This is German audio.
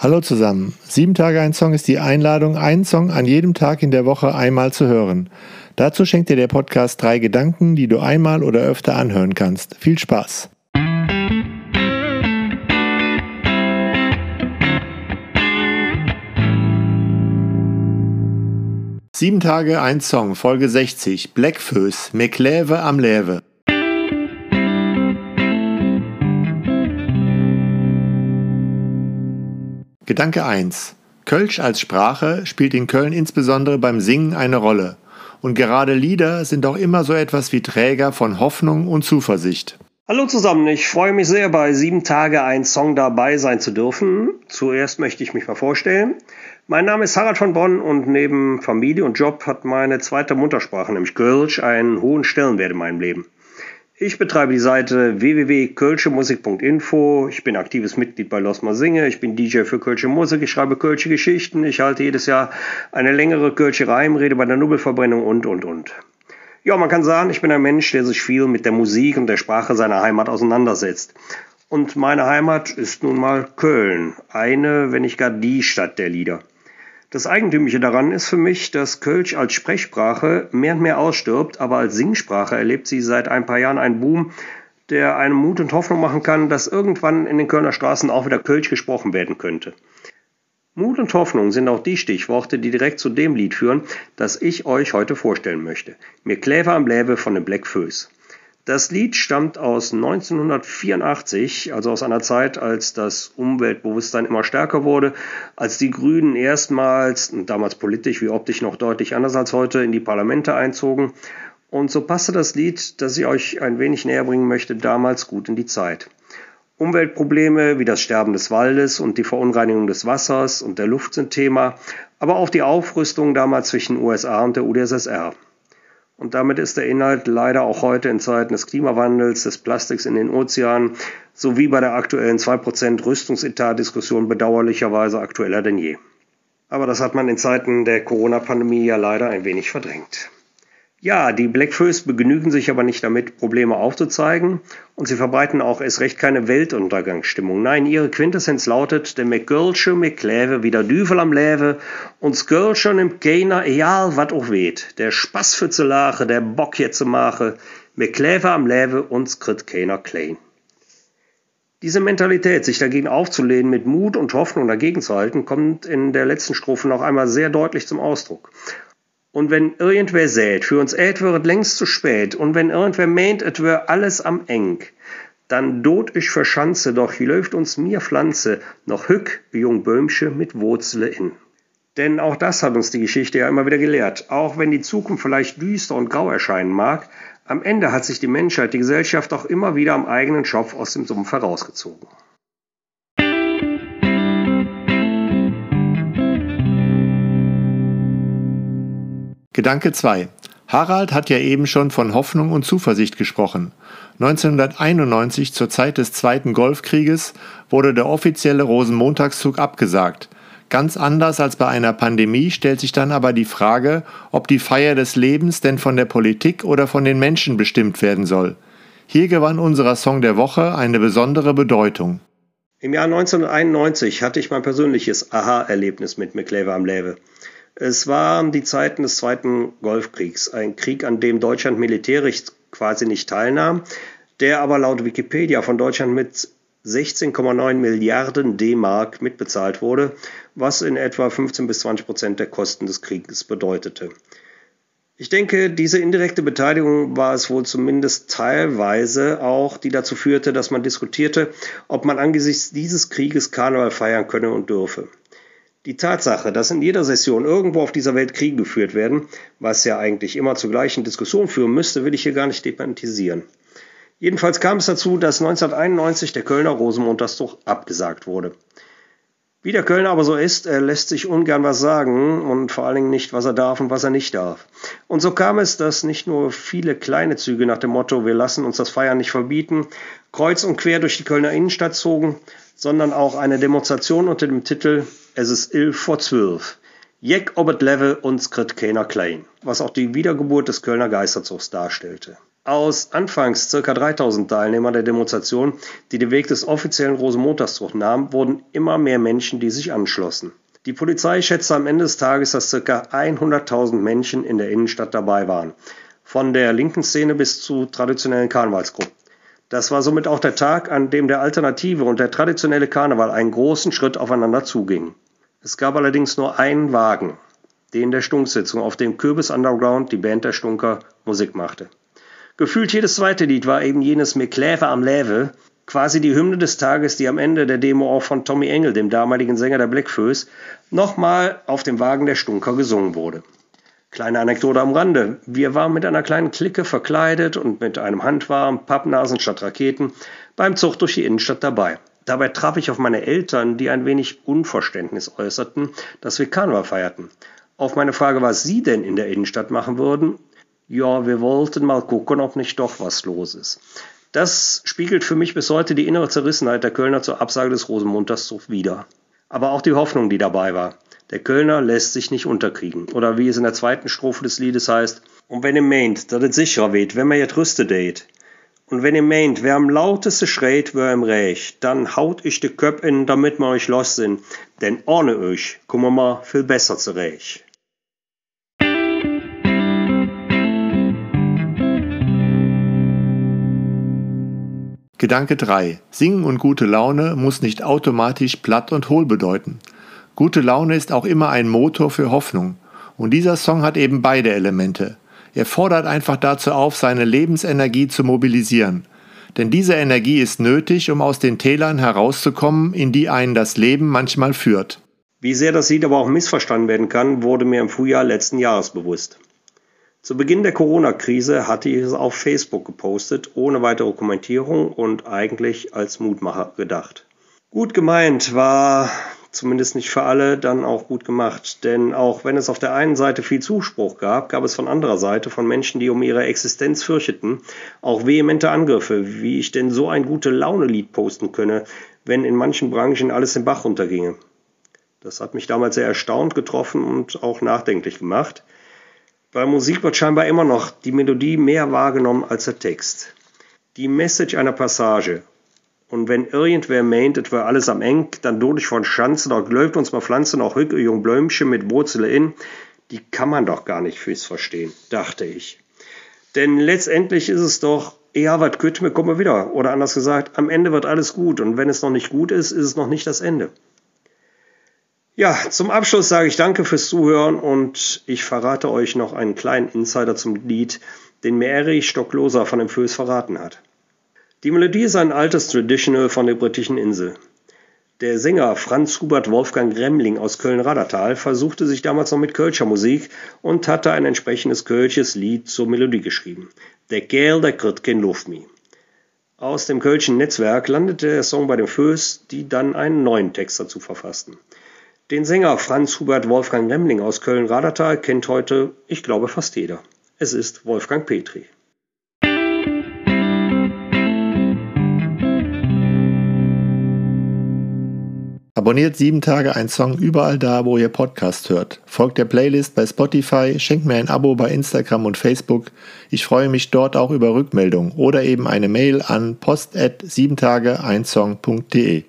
Hallo zusammen. Sieben Tage ein Song ist die Einladung, einen Song an jedem Tag in der Woche einmal zu hören. Dazu schenkt dir der Podcast drei Gedanken, die du einmal oder öfter anhören kannst. Viel Spaß! Sieben Tage ein Song, Folge 60, Blackfoes, Mekläve am Läve. Gedanke 1. Kölsch als Sprache spielt in Köln insbesondere beim Singen eine Rolle. Und gerade Lieder sind auch immer so etwas wie Träger von Hoffnung und Zuversicht. Hallo zusammen, ich freue mich sehr, bei sieben Tage ein Song dabei sein zu dürfen. Zuerst möchte ich mich mal vorstellen. Mein Name ist Harald von Bonn und neben Familie und Job hat meine zweite Muttersprache, nämlich Kölsch, einen hohen Stellenwert in meinem Leben. Ich betreibe die Seite www.kölschemusik.info. Ich bin aktives Mitglied bei Losma Singe. Ich bin DJ für Kölsche Musik. Ich schreibe Kölsche Geschichten. Ich halte jedes Jahr eine längere Kölsche Reimrede bei der Nobelverbrennung und, und, und. Ja, man kann sagen, ich bin ein Mensch, der sich viel mit der Musik und der Sprache seiner Heimat auseinandersetzt. Und meine Heimat ist nun mal Köln. Eine, wenn nicht gar die Stadt der Lieder. Das Eigentümliche daran ist für mich, dass Kölsch als Sprechsprache mehr und mehr ausstirbt, aber als Singsprache erlebt sie seit ein paar Jahren einen Boom, der einem Mut und Hoffnung machen kann, dass irgendwann in den Kölner Straßen auch wieder Kölsch gesprochen werden könnte. Mut und Hoffnung sind auch die Stichworte, die direkt zu dem Lied führen, das ich euch heute vorstellen möchte. Mir Kläver am Läve von den Black Föß. Das Lied stammt aus 1984, also aus einer Zeit, als das Umweltbewusstsein immer stärker wurde, als die Grünen erstmals, damals politisch wie optisch noch deutlich anders als heute, in die Parlamente einzogen. Und so passte das Lied, das ich euch ein wenig näher bringen möchte, damals gut in die Zeit. Umweltprobleme wie das Sterben des Waldes und die Verunreinigung des Wassers und der Luft sind Thema, aber auch die Aufrüstung damals zwischen USA und der UdSSR. Und damit ist der Inhalt leider auch heute in Zeiten des Klimawandels, des Plastiks in den Ozeanen sowie bei der aktuellen 2% Rüstungsetat-Diskussion bedauerlicherweise aktueller denn je. Aber das hat man in Zeiten der Corona-Pandemie ja leider ein wenig verdrängt. Ja, die Blackfoes begnügen sich aber nicht damit, Probleme aufzuzeigen und sie verbreiten auch erst recht keine Weltuntergangsstimmung. Nein, ihre Quintessenz lautet, der McGirlsche McLäve wie der Düvel am Läve und Skirlsche nimmt keiner, egal wat auch weht. Der Spaß für zu lache, der Bock jetzt zu mache, McLäve am Läve und skrit keiner klein. Diese Mentalität, sich dagegen aufzulehnen, mit Mut und Hoffnung dagegen zu halten, kommt in der letzten Strophe noch einmal sehr deutlich zum Ausdruck. Und wenn irgendwer sät, für uns ät wird längst zu spät, und wenn irgendwer meint, et wär alles am eng, dann dot ich verschanze, doch hier läuft uns mir Pflanze, noch hück, jung Böhmsche mit Wurzle in. Denn auch das hat uns die Geschichte ja immer wieder gelehrt. Auch wenn die Zukunft vielleicht düster und grau erscheinen mag, am Ende hat sich die Menschheit, die Gesellschaft auch immer wieder am eigenen Schopf aus dem Sumpf herausgezogen. Gedanke 2. Harald hat ja eben schon von Hoffnung und Zuversicht gesprochen. 1991, zur Zeit des Zweiten Golfkrieges, wurde der offizielle Rosenmontagszug abgesagt. Ganz anders als bei einer Pandemie stellt sich dann aber die Frage, ob die Feier des Lebens denn von der Politik oder von den Menschen bestimmt werden soll. Hier gewann unser Song der Woche eine besondere Bedeutung. Im Jahr 1991 hatte ich mein persönliches Aha-Erlebnis mit McLever am Läve. Es waren die Zeiten des Zweiten Golfkriegs, ein Krieg, an dem Deutschland militärisch quasi nicht teilnahm, der aber laut Wikipedia von Deutschland mit 16,9 Milliarden D-Mark mitbezahlt wurde, was in etwa 15 bis 20 Prozent der Kosten des Krieges bedeutete. Ich denke, diese indirekte Beteiligung war es wohl zumindest teilweise auch, die dazu führte, dass man diskutierte, ob man angesichts dieses Krieges Karneval feiern könne und dürfe. Die Tatsache, dass in jeder Session irgendwo auf dieser Welt Kriege geführt werden, was ja eigentlich immer zur gleichen Diskussion führen müsste, will ich hier gar nicht thematisieren. Jedenfalls kam es dazu, dass 1991 der Kölner Rosenmontagszug abgesagt wurde. Wie der Kölner aber so ist, er lässt sich ungern was sagen und vor allen Dingen nicht, was er darf und was er nicht darf. Und so kam es, dass nicht nur viele kleine Züge nach dem Motto, wir lassen uns das Feiern nicht verbieten, kreuz und quer durch die Kölner Innenstadt zogen, sondern auch eine Demonstration unter dem Titel Es ist 11 vor 12. Jeck obet Level und skrit keiner klein, was auch die Wiedergeburt des Kölner Geisterzugs darstellte. Aus anfangs ca. 3000 Teilnehmern der Demonstration, die den Weg des offiziellen Rosenmontagsdrucks nahmen, wurden immer mehr Menschen, die sich anschlossen. Die Polizei schätzte am Ende des Tages, dass ca. 100.000 Menschen in der Innenstadt dabei waren. Von der linken Szene bis zu traditionellen Karnevalsgruppen. Das war somit auch der Tag, an dem der alternative und der traditionelle Karneval einen großen Schritt aufeinander zugingen. Es gab allerdings nur einen Wagen, den der Stunksitzung, auf dem Kürbis Underground, die Band der Stunker, Musik machte. Gefühlt jedes zweite Lied war eben jenes Mir Kläve am Läve, quasi die Hymne des Tages, die am Ende der Demo auch von Tommy Engel, dem damaligen Sänger der Blackfoes, nochmal auf dem Wagen der Stunker gesungen wurde. Kleine Anekdote am Rande. Wir waren mit einer kleinen Clique verkleidet und mit einem Handwarm, Pappnasen statt Raketen beim Zug durch die Innenstadt dabei. Dabei traf ich auf meine Eltern, die ein wenig Unverständnis äußerten, dass wir Karneval feierten. Auf meine Frage, was sie denn in der Innenstadt machen würden, ja, wir wollten mal gucken, ob nicht doch was los ist. Das spiegelt für mich bis heute die innere Zerrissenheit der Kölner zur Absage des Rosenmontagszugs wider. Aber auch die Hoffnung, die dabei war. Der Kölner lässt sich nicht unterkriegen. Oder wie es in der zweiten Strophe des Liedes heißt, und wenn ihr meint, dass es sicherer weht, wenn man jetzt rüstet. Und wenn ihr meint, wer am lauteste schreit, wer im Recht, dann haut ich de Köp in, damit wir euch los sind. Denn ohne euch kommen wir mal viel besser zurecht. Gedanke 3. Singen und gute Laune muss nicht automatisch platt und hohl bedeuten. Gute Laune ist auch immer ein Motor für Hoffnung. Und dieser Song hat eben beide Elemente. Er fordert einfach dazu auf, seine Lebensenergie zu mobilisieren. Denn diese Energie ist nötig, um aus den Tälern herauszukommen, in die einen das Leben manchmal führt. Wie sehr das Lied aber auch missverstanden werden kann, wurde mir im Frühjahr letzten Jahres bewusst. Zu Beginn der Corona-Krise hatte ich es auf Facebook gepostet, ohne weitere Kommentierung und eigentlich als Mutmacher gedacht. Gut gemeint war zumindest nicht für alle dann auch gut gemacht, denn auch wenn es auf der einen Seite viel Zuspruch gab, gab es von anderer Seite von Menschen, die um ihre Existenz fürchteten, auch vehemente Angriffe, wie ich denn so ein gute Laune-Lied posten könne, wenn in manchen Branchen alles im Bach runterginge. Das hat mich damals sehr erstaunt getroffen und auch nachdenklich gemacht. Bei Musik wird scheinbar immer noch die Melodie mehr wahrgenommen als der Text. Die Message einer Passage. Und wenn irgendwer meint, es wäre alles am eng, dann durch von Schanzen, auch läuft uns mal Pflanzen, auch Hücke, jung Blömchen mit Wurzel in, die kann man doch gar nicht fürs verstehen, dachte ich. Denn letztendlich ist es doch, ja, was kütt mir, kommen wir wieder. Oder anders gesagt, am Ende wird alles gut. Und wenn es noch nicht gut ist, ist es noch nicht das Ende. Ja, zum Abschluss sage ich danke fürs Zuhören und ich verrate euch noch einen kleinen Insider zum Lied, den mir Erich Stockloser von dem Föß verraten hat. Die Melodie ist ein altes Traditional von der britischen Insel. Der Sänger Franz Hubert Wolfgang Remling aus Köln-Radertal versuchte sich damals noch mit Kölscher Musik und hatte ein entsprechendes Kölsches Lied zur Melodie geschrieben. Der Kerl, der kriegt kein Luft mehr. Aus dem Kölschen Netzwerk landete der Song bei den Föß, die dann einen neuen Text dazu verfassten. Den Sänger Franz Hubert Wolfgang Remling aus Köln-Radertal kennt heute, ich glaube, fast jeder. Es ist Wolfgang Petri. Abonniert sieben Tage ein Song überall da, wo ihr Podcast hört. Folgt der Playlist bei Spotify, schenkt mir ein Abo bei Instagram und Facebook. Ich freue mich dort auch über Rückmeldungen oder eben eine Mail an post at 7tage1song.de.